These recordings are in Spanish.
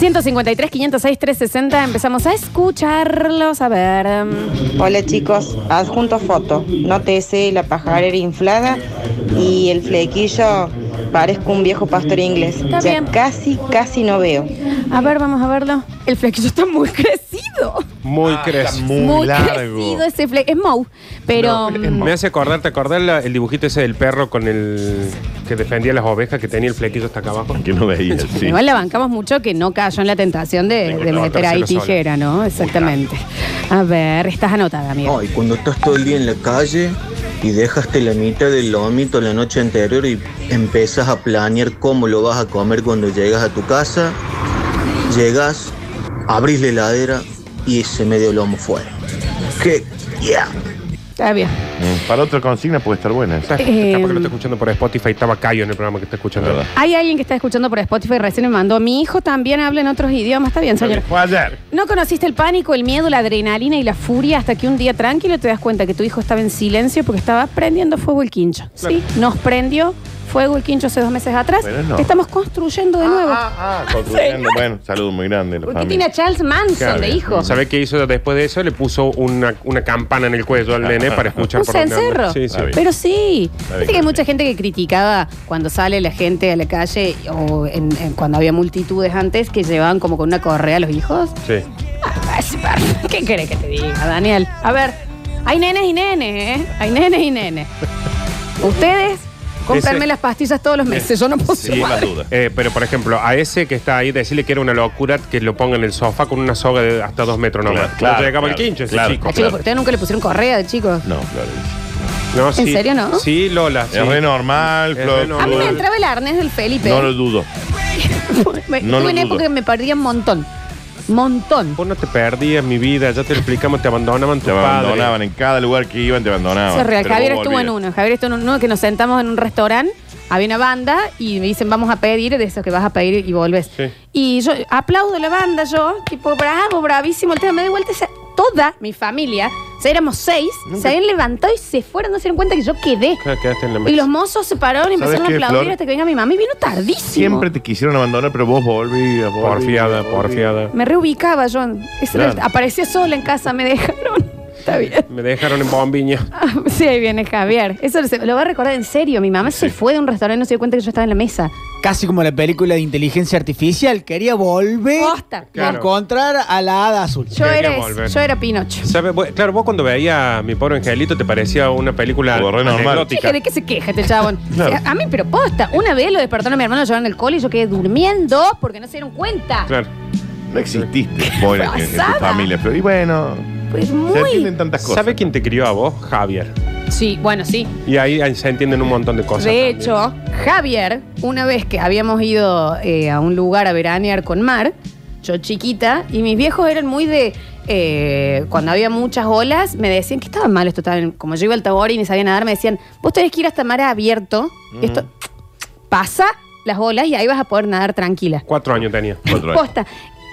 153, 506, 360. Empezamos a escucharlos. A ver. um, Hola chicos, adjunto foto. Nótese la pajarera inflada y el flequillo parezco un viejo pastor inglés. Está ya bien. casi, casi no veo. A ver, vamos a verlo. El flequillo está muy crecido. Muy Ah, crecido. está muy, Muy largo. crecido ese flequillo. Es Mou. Pero. No, mm, me hace acordar, ¿te acordás la- el dibujito ese del perro con el que defendía las ovejas que tenía el flequillo hasta acá abajo? Que no veía, sí. Igual la bancamos mucho que no cayó en la tentación de, meter ahí sola. tijera, ¿no? Exactamente. A ver, estás anotada, amigo. No, y cuando estás todo el día en la calle y dejaste la mitad del lomito la noche anterior y empiezas a planear cómo lo vas a comer cuando llegas a tu casa, llegas, abrís la heladera y ese medio lomo fuera. ¡Qué yeah! Está bien. Mm, Para otra consigna puede estar buena. esa. Está, Eh, capaz que lo está escuchando por Spotify. Estaba Cayo en el programa que está escuchando. Verdad. Hay alguien que está escuchando por Spotify recién me mandó. Mi hijo también habla en otros idiomas. Está bien, señor. Fue ayer. ¿No conociste el pánico, el miedo, la adrenalina y la furia hasta que un día tranquilo te das cuenta que tu hijo estaba en silencio porque estaba prendiendo fuego el quincho? Sí, nos prendió fuego el quincho hace dos meses atrás. Pero no. Estamos construyendo de nuevo. Ah, ah, ah, construyendo. Bueno, saludo muy grande. la Porque familia. tiene a Charles Manson Claro. de hijo. ¿Sabe qué hizo después de eso? Le puso una, una campana en el cuello al nene para escuchar Un por dónde anda. cencerro. Sí, sí. Está bien. Pero sí. Está Viste que hay está mucha bien. gente que criticaba cuando sale la gente a la calle o en- en- cuando había multitudes antes que llevaban como con una correa a los hijos. Sí. Ah, ¿Qué querés que te diga, Daniel? A ver, hay nenes y nenes, ¿eh? Hay nenes y nenes. Ustedes, comprarme Ese- las pastillas todos los meses. Yo no puedo las madre. dudas. Eh, pero, por ejemplo, a ese que está ahí, decirle que era una locura que lo ponga en el sofá con una soga de hasta dos metros nomás. Claro, claro, no llegaba claro, el quincho ese claro. chico. Ah, chicos, ¿por ustedes nunca le pusieron correa de chicos? No, claro. No, ¿En sí. serio, no? Sí, Lola. sí. Es re normal, Es Flor. re normal. A mí me entraba el arnés del Felipe. No lo dudo. Me- no tuve una dudo. época que me perdía un montón. Montón. Vos no te perdías mi vida, ya te lo explicamos, te abandonaban tus Te padres. abandonaban en cada lugar que iban, te abandonaban. Eso es real. Pero Javier vos estuvo en volvías. uno. Javier estuvo en uno que nos sentamos en un restaurante. Había una banda y me dicen, vamos a pedir de eso que vas a pedir y volves. Sí. Y yo aplaudo la banda, yo, tipo, bravo, bravísimo. El tema me doy vuelta. toda mi familia, o sea, éramos seis, se habían levantado y se fueron, no se dieron cuenta que yo quedé. Claro, quedaste en la Y los mozos se pararon y ¿Sabes empezaron a qué, aplaudir Flor? hasta que venga mi mamá y vino tardísimo. Siempre te quisieron abandonar, pero vos volvías. volvías, Porfiada, volvías. porfiada. Me reubicaba yo. Eso era- Claro. aparecía sola en casa, me dejaron. Está bien. Me dejaron en bombiña. Ah, sí, ahí viene Javier. Eso se- lo voy a recordar en serio. Mi mamá se fue de un restaurante y no se dio cuenta que yo estaba en la mesa. Casi como la película de inteligencia artificial. Quería volver Posta. Claro. encontrar a la hada azul. Yo Quería era, volver. yo era Pinocho. ¿Sabe? Vos- Claro, vos cuando veías a mi pobre angelito te parecía una película re normal. anecdótica. ¿de qué se queja este chabón? Claro. O sea, a mí, pero posta. Una vez lo despertaron a mi hermano llorando en el cole y yo quedé durmiendo porque no se dieron cuenta. Claro. No exististe vos en, en- en tu pasada? familia, Flor. Y bueno, Pues se muy. entienden tantas cosas. ¿Sabe quién te crió a vos? Javier. Sí, bueno, sí. Y ahí, ahí se entienden un montón de cosas. De también. hecho, Javier, una vez que habíamos ido eh, a un lugar a veranear con Mar, yo chiquita, y mis viejos eran muy de. eh, cuando había muchas olas, me decían que estaba mal esto. Estaban, como yo iba al Tabor y ni sabía nadar, me decían: Vos tenés que ir hasta mar abierto. y esto pasa las olas y ahí vas a poder nadar tranquila. Cuatro años tenía. Cuatro años. Posta.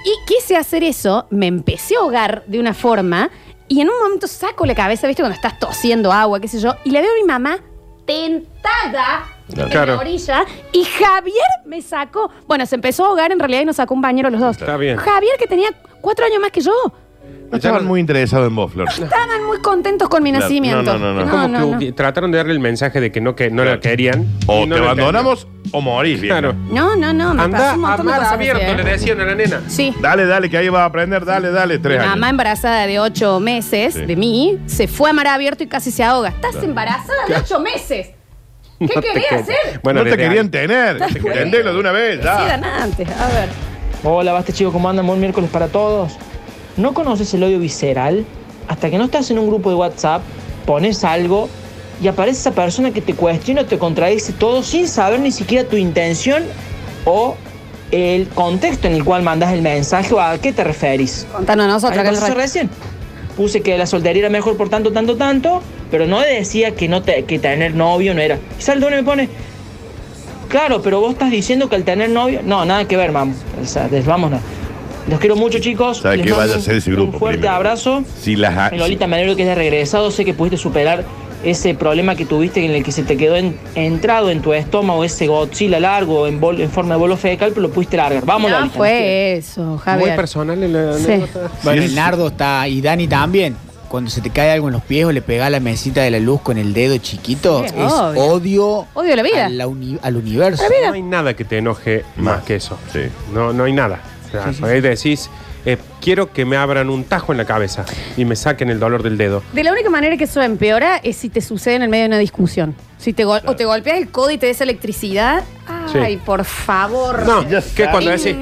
Y quise hacer eso, me empecé a ahogar de una forma y en un momento saco la cabeza, ¿viste? Cuando estás tosiendo agua, qué sé yo, y le veo a mi mamá tentada en Claro. la orilla y Javier me sacó. Bueno, se empezó a ahogar en realidad y nos sacó un bañero los dos. Está bien. Javier, que tenía cuatro años más que yo, No estaban muy interesados en vos, Flor. estaban muy contentos con mi Claro. nacimiento. No, no, no, no. Es como no, que no. trataron de darle el mensaje de que no, que no la querían. O y no te la abandonamos o morís, bien. Claro. No, no, no, me Anda pasó un a montón de mar cosas abierto, así, ¿eh? le decían a la nena. Sí. Dale, dale, que ahí vas a aprender. Dale, dale. Tres Mi años. mamá embarazada de ocho meses Sí. de mí se fue a mar abierto y casi se ahoga. ¿Estás embarazada de ocho meses? ¿Qué No te querés quería. hacer? Bueno, no te desde querían tener. Entendelo de una vez, Decidan ya. antes, a ver. Hola, basta chicos, ¿cómo andan? Buen miércoles para todos. ¿No conoces el odio visceral? Hasta que no estás en un grupo de WhatsApp, pones algo y aparece esa persona que te cuestiona, te contradice todo sin saber ni siquiera tu intención o el contexto en el cual mandas el mensaje o a qué te referís. Contanos nosotros. Que pasó recién. Puse que la soltería era mejor por tanto, tanto, tanto, pero no decía que, no te- que tener novio no era. Y sale me pone, claro, pero vos estás diciendo que al tener novio... No, nada que ver, mam. O sea, des- vámonos. Los quiero mucho, chicos. ¿Sabe Les qué? Vaya a ser ese un- grupo Un fuerte primero. abrazo. Si las Lolita, me alegro que hayas regresado. Sé que pudiste superar ese problema que tuviste en el que se te quedó en- entrado en tu estómago ese Godzilla largo en, bol- en forma de bolo fecal, pero lo pudiste largar. Vamos, No Lolita, fue eso, Muy Javier. personal en la Sí. anécdota. Bueno, Sí, el sí. Nardo está, y Dani también. Cuando se te cae algo en los pies o le pega la mesita de la luz con el dedo chiquito, Sí, es obvio. odio, Odio la vida. a la uni- al universo. No hay nada que te enoje más Más. que eso. Sí. No, no hay nada. O sea, por ahí decís, eh, quiero que me abran un tajo en la cabeza y me saquen el dolor del dedo. De la única manera que eso empeora es si te sucede en el medio de una discusión. Si te gol- o te golpeas el codo y te des electricidad. Ay, Sí. por favor. No, que cuando decís,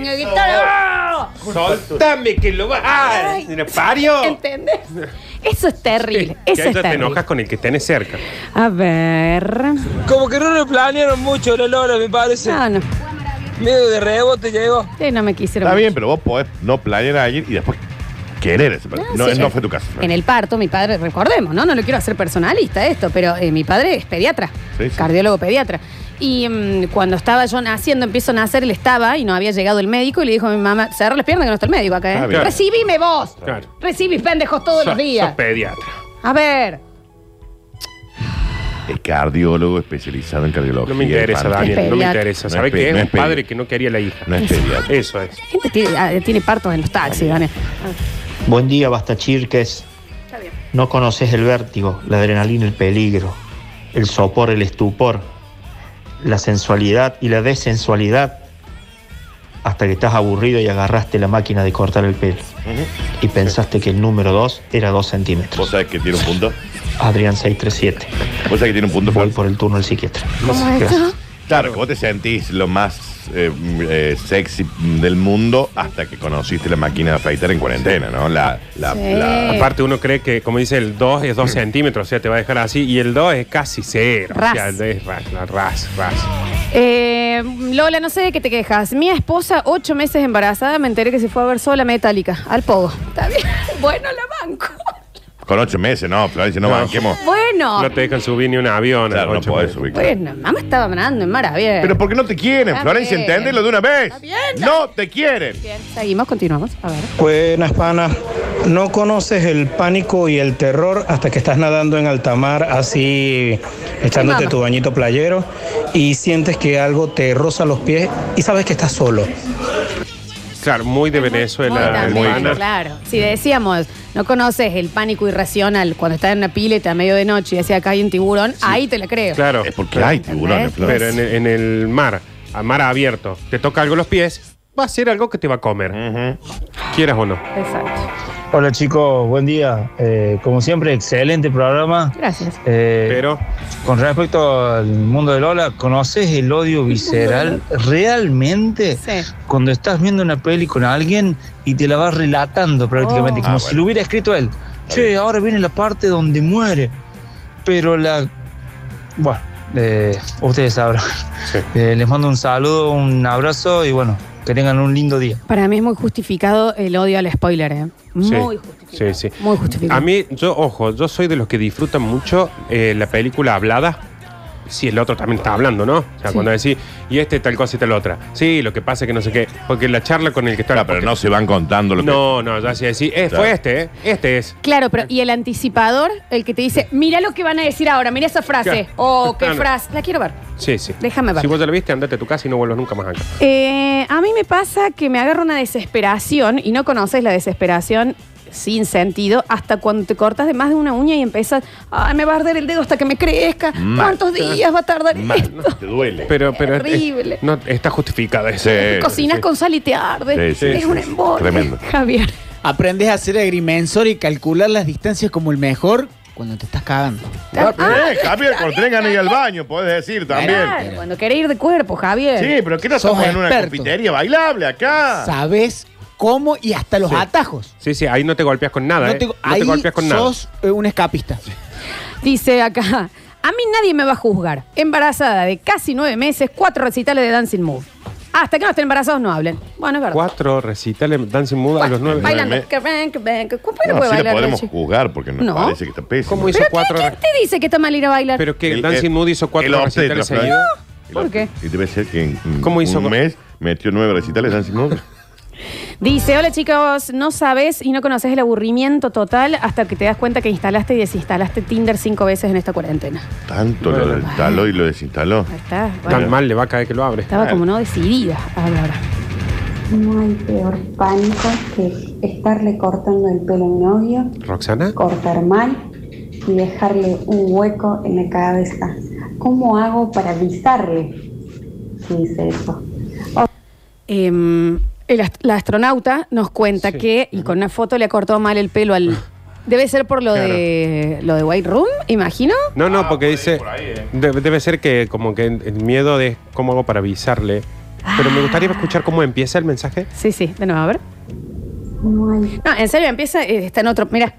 soltame que lo va. ¡Ay! ¡Pario! ¿Entendés? Eso es terrible. que Eso ahí es ya te terrible. enojas con el que tenés cerca. A ver. Como que no lo planearon mucho Lola, me parece. No, no. Medio de rebote llegó. Sí, no me quisieron. Está mucho. bien, pero vos podés no planear a alguien y después querer ese Ah, No, sí. no fue tu caso. En el parto, mi padre, recordemos, ¿no? No lo quiero hacer personalista esto, pero eh, mi padre es pediatra, Sí, sí. cardiólogo pediatra. Y mm, cuando estaba yo naciendo, empiezo a nacer, él estaba y no había llegado el médico y le dijo a mi mamá, cerra las piernas que no está el médico acá, Ah, ¿eh? bien. Recibime vos. Claro. Recibís pendejos todos los días. sos pediatra. A ver. Es cardiólogo especializado en cardiología. No me interesa. Daniel. No me interesa. No ¿Sabes qué? no Es un padre que no quería la hija. No es pediatra. Eso es. La gente tiene, ah, tiene partos en los taxis, Daniel. Buen día, basta chirques. Está bien. No conoces el vértigo, la adrenalina, el peligro, el sopor, el estupor, la sensualidad y la desensualidad hasta que estás aburrido y agarraste la máquina de cortar el pelo y pensaste que el número 2 era 2 ¿Vos centímetros. sabés que tiene un punto? Adrián 637. ¿Vos sabés que tiene un punto? Voy por el turno del psiquiatra. Claro, que vos te sentís lo más eh, eh, sexy del mundo hasta que conociste la máquina de afeitar en cuarentena, ¿no? La, la, Sí. la- Aparte uno cree que, como dice, el 2 es 2 centímetros, o sea, te va a dejar así, y el 2 es casi cero. Ras. O sea, es ras, la ras, ras. Eh, Lola, no sé de qué te quejas. Mi esposa, ocho meses embarazada, me enteré que se fue a ver sola Metallica, al pogo. Está bien. Bueno, la banco. Con ocho meses, no, Florencia, no, No. banquemos. Bueno. No te dejan subir ni un avión. Claro, no podés subir. Bueno, mamá estaba hablando en mar abierto. Pero ¿por qué no te quieren, Está Florencia? bien. Enténdelo de una vez. Está bien, está No te quieren. Bien, seguimos, continuamos. A ver. Buenas, pana. No conoces el pánico y el terror hasta que estás nadando en alta mar, así echándote mamá. tu bañito playero y sientes que algo te roza los pies y sabes que estás solo. Claro, muy de Muy Venezuela. también, hermana. claro. Si decíamos, no conoces el pánico irracional cuando estás en una pileta a medio de noche y decía acá hay un tiburón, ahí te la creo. Claro. Es porque hay tiburones, Flor. Pero en, en el mar, a mar abierto, te toca algo en los pies, va a ser algo que te va a comer. Quieras o no. Exacto. Hola chicos, buen día. Eh, como siempre, excelente programa. Gracias. Eh, Pero, con respecto al mundo de Lola, ¿conoces el odio visceral realmente? Sí. Cuando estás viendo una peli con alguien y te la vas relatando prácticamente, Oh. como Ah, si lo hubiera escrito él. Che, ahora viene la parte donde muere. Pero la. Bueno, eh, ustedes sabrán. Sí. Eh, les mando un saludo, un abrazo y bueno, que tengan un lindo día. Para mí es muy justificado el odio al spoiler, ¿eh? Muy Sí, justificado. sí, sí. Muy justificado. a mí, yo, ojo, yo soy de los que disfrutan mucho eh, la película hablada. Si el otro también está hablando, ¿no? O sea, Sí. cuando decís, y este tal cosa y tal otra. Sí, lo que pasa es que no sé qué. Porque la charla con el que está. Claro, pero porque- no se van contando lo que. No, no, ya sí decís, eh, Claro. fue este, ¿eh? Este es. Claro, pero y el anticipador, el que te dice, mira lo que van a decir ahora, mira esa frase. Claro. Oh, qué Claro. frase. La quiero ver. Sí, sí. Déjame ver. Si vos ya lo viste, andate a tu casa y no vuelvas nunca más acá. Eh, a mí me pasa que me agarra una desesperación y no conoces la desesperación sin sentido hasta cuando te cortas de más de una uña y empiezas, ay, me va a arder el dedo hasta que me crezca. Mal. ¿Cuántos días va a tardar Mal, esto? no, te duele. Pero, pero. Terrible. eh, no, está justificada. Sí. Cocinas sí. con sal y te arde. Sí, sí, es sí, un embole. Tremendo. Javier. Aprendes a hacer agrimensor y calcular las distancias como el mejor cuando te estás cagando. Ah, Ah, eh, Javier, cuando tengan que ir al baño, podés decir también. Claro, cuando querés ir de cuerpo, Javier. Sí, pero ¿qué no estamos en una confitería bailable acá? Sabes cómo y hasta los Sí. atajos. Sí, sí, ahí no te golpeas con nada. no ¿eh? te, No te golpeas con nada. sos eh, un escapista. Dice acá, a mí nadie me va a juzgar. Embarazada de casi nueve meses, cuatro recitales de Dancing Move. Hasta que no estén embarazados no hablen. Bueno, es verdad. Cuatro recitales Dancing Mood a los nueve. Bailando. nueve ¿Cómo no No, puede sí la bailar? podemos juzgar porque nos No. parece que está pésimo. ¿Cómo hizo ¿Pero cuatro? ¿quién te dice que está mal ir a bailar? Pero que El- Dancing el- Mood hizo cuatro obstetra, recitales seguidos. El ¿Por qué? Y debe ser que en en ¿Cómo hizo? un mes metió nueve recitales Dancing Mood. Dice, hola chicos, no sabes y no conoces el aburrimiento total hasta que te das cuenta que instalaste y desinstalaste Tinder cinco veces en esta cuarentena. Tanto lo instaló y lo desinstaló. Ahí está. bueno, Tan mal le va a caer que lo abre. estaba como no decidida. A ver. No hay peor pánico que estarle cortando el pelo a mi novio, ¿Roxana? cortar mal y dejarle un hueco en la cabeza. ¿Cómo hago para avisarle hice eso? Em, el ast- la astronauta nos cuenta que, y con una foto le ha cortado mal el pelo al. Debe ser por lo Claro. de lo de White Room, imagino. No, no, porque dice. Debe, debe ser que como que el miedo de cómo hago para avisarle. Pero me gustaría escuchar cómo empieza el mensaje. Sí, sí, de nuevo, a ver. No hay, No, en serio, empieza, eh, está en otro. Mira,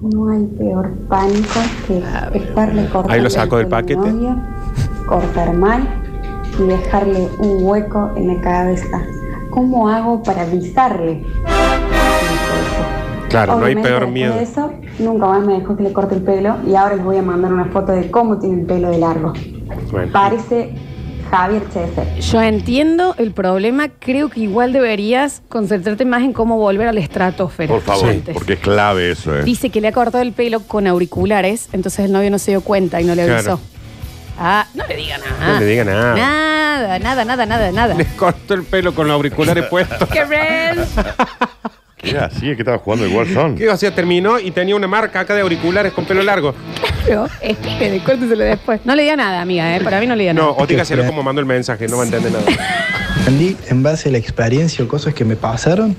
no hay peor pánico que estarle cortando Ahí lo saco el del pelo a novio, cortar mal y dejarle un hueco en la cabeza. ¿Cómo hago para avisarle que hice eso? Claro, no hay peor miedo. de eso, nunca más me dejó que le corte el pelo y ahora les voy a mandar una foto de cómo tiene el pelo de largo. Bueno. Parece Javier Chesel. yo entiendo el problema. Creo que igual deberías concentrarte más en cómo volver al estratosfera. Por favor, porque es clave eso, ¿eh? Dice que le ha cortado el pelo con auriculares, entonces el novio no se dio cuenta y no le avisó. Claro. Ah, no le diga nada. No le diga nada. Nada, nada, nada, nada, nada. Le corto el pelo con los auriculares puestos. ¡Qué red! ¿Qué así? Es que estaba jugando el Warzone. ¿Qué? O sea, terminó y tenía una marca acá de auriculares con pelo largo. Pero espere, córteselo después. No le diga nada, amiga, ¿eh? Para mí no le diga No, nada. o dígaselo como mando el mensaje, no va a entender nada. Aprendí en base a la experiencia o cosas que me pasaron.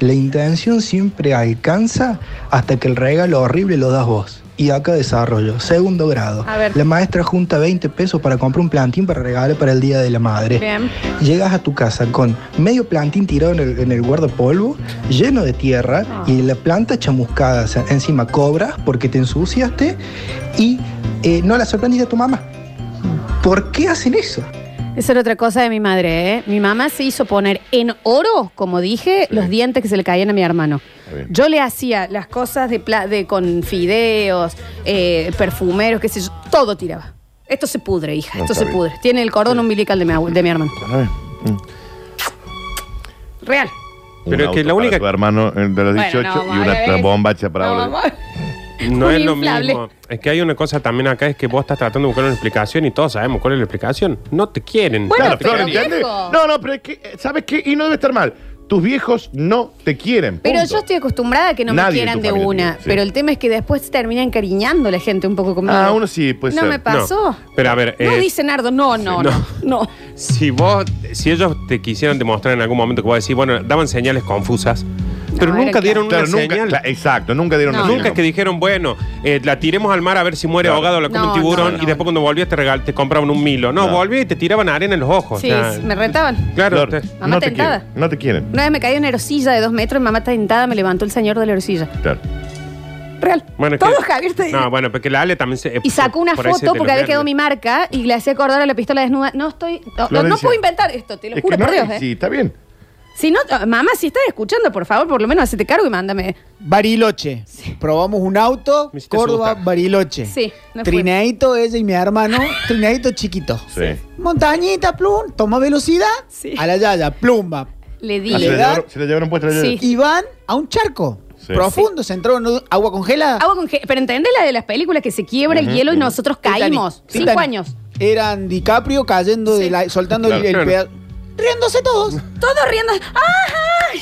La intención siempre alcanza hasta que el regalo horrible lo das vos. Y acá desarrollo, segundo grado. A ver. La maestra junta 20 pesos para comprar un plantín para regalar para el Día de la Madre. Bien. Llegas a tu casa con medio plantín tirado en el, en el guardapolvo, lleno de tierra Ah. y la planta chamuscada. O sea, encima cobras porque te ensuciaste y eh, no la sorprendiste a tu mamá. ¿Por qué hacen eso? Esa era otra cosa de mi madre, ¿eh? Mi mamá se hizo poner en oro, como dije, los dientes que se le caían a mi hermano. Bien. Yo le hacía las cosas de, pla- de con fideos, eh, perfumeros, qué sé yo, todo tiraba. Esto se pudre, hija, No, esto está se bien. pudre. Tiene el cordón umbilical de mi, abue- de mi hermano. Mm. Real. Pero es que auto la única- Para tu hermano eh, de los Bueno, 18 no, y una bombacha para No. No Un es lo inflable. mismo. Es que hay una cosa también acá, es que vos estás tratando de buscar una explicación y todos sabemos cuál es la explicación. No te quieren. Bueno, Claro, pero. No, no, pero es que, eh, ¿sabes qué? Y no debe estar mal. Tus viejos no te quieren. Pero punto. yo estoy acostumbrada a que no me Nadie quieran tu de familia una. te quiere, sí. Pero el tema es que después se termina encariñando la gente un poco conmigo. Ah, uno sí, puede ¿No ser. me pasó? No. Pero a ver, No, eh, dice Nardo, no, no, no. no, no. si vos, si ellos te quisieran demostrar en algún momento que vos decís, bueno, daban señales confusas, pero No, nunca dieron Claro, una nunca, señal. cla- exacto, nunca dieron No, una Nunca señal. es que dijeron, bueno, eh, la tiremos al mar a ver si muere Claro. ahogado o la come No, un tiburón no, no, y después cuando volvías te, regal, te compraban un milo. No, No. volvías y te tiraban arena en los ojos. Sí, o sea, me retaban. Claro, Flor, te- Mamá no te tentada. quieren. No te quieren. Una vez me caí en una erosilla de dos metros y mamá tentada me levantó el señor de la erosilla. Claro. Real. Bueno, es Todo que- Javier te dice. No, bueno, porque la Ale también se. Y sacó una por ahí se foto te porque lo había quedado mi marca y le hacía acordar a la pistola desnuda. No estoy. No, no, no Florencia. puedo inventar esto, te lo Es juro que por no, Dios, ¿eh? sí, está bien. Si no, mamá, si estás escuchando, por favor, por lo menos hacete cargo y mándame. Bariloche. Probamos un auto, Me hiciste Córdoba, asustar. Bariloche. Sí, no fue. Trineadito, ella y mi hermano. Trineadito chiquito. Sí. Montañita, plum, toma velocidad. Sí. A la yaya, plumba. Le di. Ah, se, le llevaron, se la llevaron puesta la Sí. Y van a un charco. Sí. Profundo, se entró en un- agua congelada. Agua con ge- Pero ¿entendés la de las películas que se quiebra el hielo y nosotros caímos? Titanic. Cinco Titanic. años. Eran DiCaprio cayendo de la, soltando el- Claro. el, Claro. pedazo. Riéndose todos. Todos riendo. ¡Ay!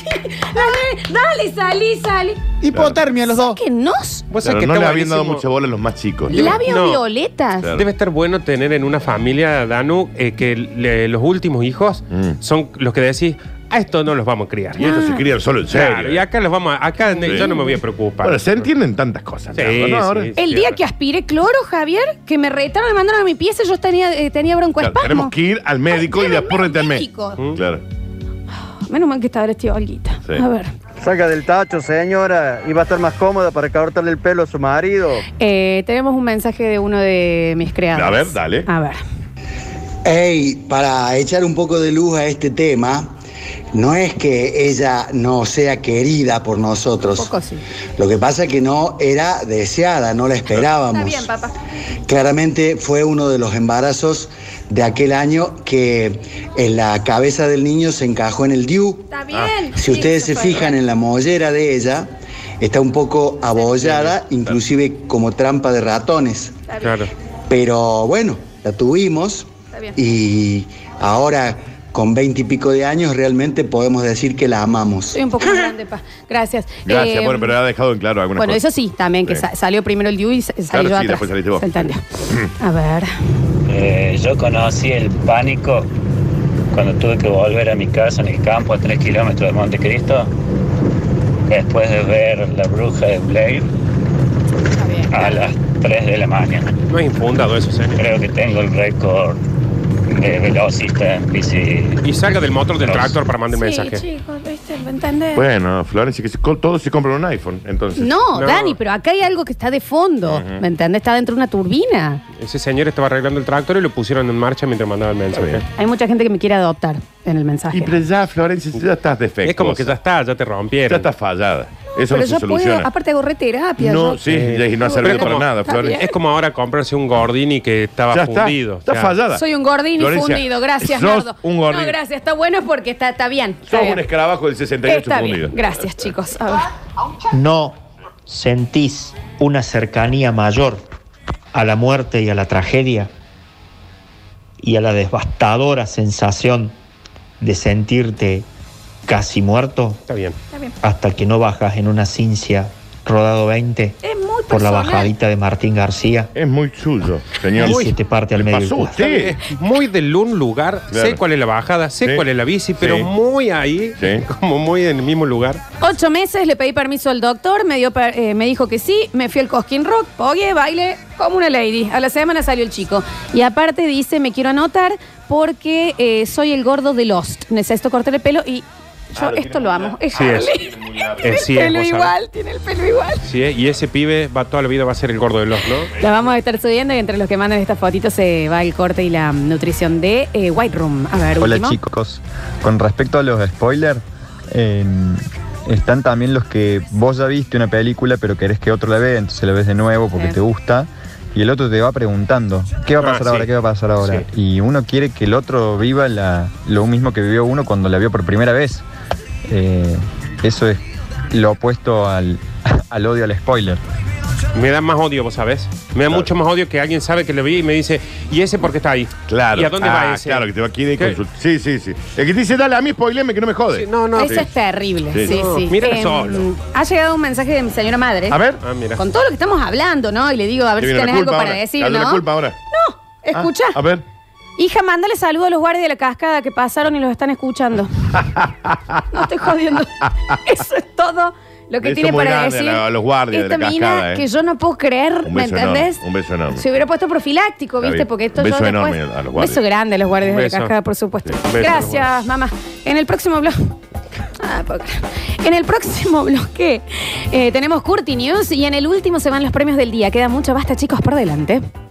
Dale, dale, salí, salí. Hipotermia los dos. ¿Qué nos? Vos sabés que no está le habían dado buenísimo. mucha bola a los más chicos. Labios No. violetas. Claro. Debe estar bueno tener en una familia, Danu, eh, que le- los últimos hijos Mm. son los que decís, a esto no los vamos a criar. Y estos se crían solo en Claro, serio. y acá los vamos a, acá Sí. yo no me voy a preocupar. Bueno, se entienden tantas cosas. Sí, Nardo, ¿no? Ahora- sí. El día que aspiré cloro, Javier, que me retaron, me mandaron a mi pieza, yo tenía, eh, tenía Claro, broncoespasmo. tenemos que ir al médico y claro, apúrate al médico. médico. Claro. Menos mal que estaba vestido Olguita. Sí. A ver. Salga del tacho, señora. Iba a estar más cómoda para cortarle el pelo a su marido. Eh, tenemos un mensaje de uno de mis creadores. A ver, dale. A ver. Ey, para echar un poco de luz a este tema, no es que ella no sea querida por nosotros. Poco sí. Lo que pasa es que no era deseada, no la Está esperábamos. bien, papá. Claramente fue uno de los embarazos de aquel año que en la cabeza del niño se encajó en el DIU. Está bien. Si ustedes se fijan en la mollera de ella, está un poco abollada, inclusive como trampa de ratones. Claro. Pero bueno, la tuvimos Está bien. y ahora con veinte y pico de años realmente podemos decir que la amamos. Soy un poco más grande, pa. Gracias. Gracias, Eh, bueno, pero ha dejado en claro algunas Bueno, cosas. eso sí, también, que Sí. sa- salió primero el Diu y sa- salí Claro, yo sí, atrás. después saliste vos. Se entendió. A ver. Eh, yo conocí el pánico cuando tuve que volver a mi casa en el campo a 3 kilómetros de Montecristo, después de ver La Bruja de Blair a las 3 de la mañana. No es infundado eso, señor. Creo que tengo el récord de velocista en bici. Y salga del motor del tractor para mandar Sí, mensaje. chicos, ¿viste? ¿Me entendés? Bueno, Florencia, que se- co- todos se compran un iPhone, entonces. No, Dani, pero acá hay algo que está de fondo. ¿Me entendés? Está dentro de una turbina. Ese señor estaba arreglando el tractor y lo pusieron en marcha mientras mandaba el mensaje. Hay mucha gente que me quiere adoptar en el mensaje. Y pero ya, Florencia, ya estás defectuosa. Es como que ya está, ya te rompieron. Ya estás fallada. Eso Pero no se yo soluciona. puedo, aparte hago reterapia. No, yo- sí, y no ha servido para como- nada, Está Florencia. Es como ahora comprarse un Gordini que estaba Ya está, fundido. está Ya. fallada. Soy un gordini Florencia, fundido. Gracias, sos Nardo. un gordini. No, gracias. Está bueno porque está, está bien. Está Sos bien. un escarabajo del 68 Está fundido. bien. Gracias, chicos. A ver. no sentís una cercanía mayor a la muerte y a la tragedia y a la devastadora sensación de sentirte casi muerto Está bien. Bien. hasta que no bajas en una cincia rodado 20 Es muy por la bajadita de Martín García Es muy suyo, señor. y se te parte al medio el pasó cuadro. usted? Es muy del un lugar. Claro. Sé cuál es la bajada, sé Sí. cuál es la bici, pero Sí. muy ahí, Sí. como muy en el mismo lugar. Ocho meses, le pedí permiso al doctor, me, dio eh, me dijo que sí, me fui al Cosquín Rock, oye, baile como una lady. A la semana salió el chico. Y aparte dice, me quiero anotar porque eh, soy el gordo de Lost. Necesito cortar el pelo y yo esto lo amo. Es Sí es. Sí pelo vos sabés. igual, tiene el pelo igual. Sí, es, y ese pibe va toda la vida va a ser el gordo de los, ¿no? La vamos a estar subiendo y entre los que mandan esta fotito se va el corte y la nutrición de eh, White Room. A ver, Hola último. chicos, con respecto a los spoilers, eh, están también los que vos ya viste una película pero querés que otro la vea, entonces la ves de nuevo porque Sí. te gusta y el otro te va preguntando, ¿qué va a Ah, pasar sí. ahora? ¿Qué va a pasar ahora? Y uno quiere que el otro viva la- lo mismo que vivió uno cuando la vio por primera vez. Eh, eso es lo opuesto al, al odio al spoiler. Me da más odio, vos sabés. Me da mucho más odio que alguien sabe que lo vi y me dice, ¿y ese por qué está ahí? Claro. ¿Y a dónde Ah, va ese? Claro, que te va aquí de ¿Qué? consulta. Sí, sí, sí. El que te dice, dale a mí, spoileme, que no me jode. no, no. Eso es terrible. Sí, Sí. sí. No, mírala Em, solo. Ha llegado un mensaje de mi señora madre. A ver. Ah, mira. Con todo lo que estamos hablando, ¿no? Y le digo, a ver Te si viene la tenés algo culpa para ahora. decir, Dale ¿no? la culpa ahora. No, escucha. A ver. Hija, mándale saludo a los guardias de la cascada que pasaron y los están escuchando. no estoy jodiendo. Eso es todo lo que Beso tiene muy para grande decir. a la- a los guardias de la mina cascada, ¿eh? que yo no puedo creer, Un ¿me beso entendés? enorme. Un beso enorme. Se hubiera puesto profiláctico, Está ¿viste? bien. Porque esto Un beso yo después... enorme a los Un guardias. beso grande a los guardias Un de la beso. cascada, por supuesto. Sí, un beso a los Gracias, mamá. En el próximo blog... Ah, puedo creer. En el próximo bloque eh, tenemos Curti News y en el último se van los premios del día. Queda mucho, basta chicos, por delante.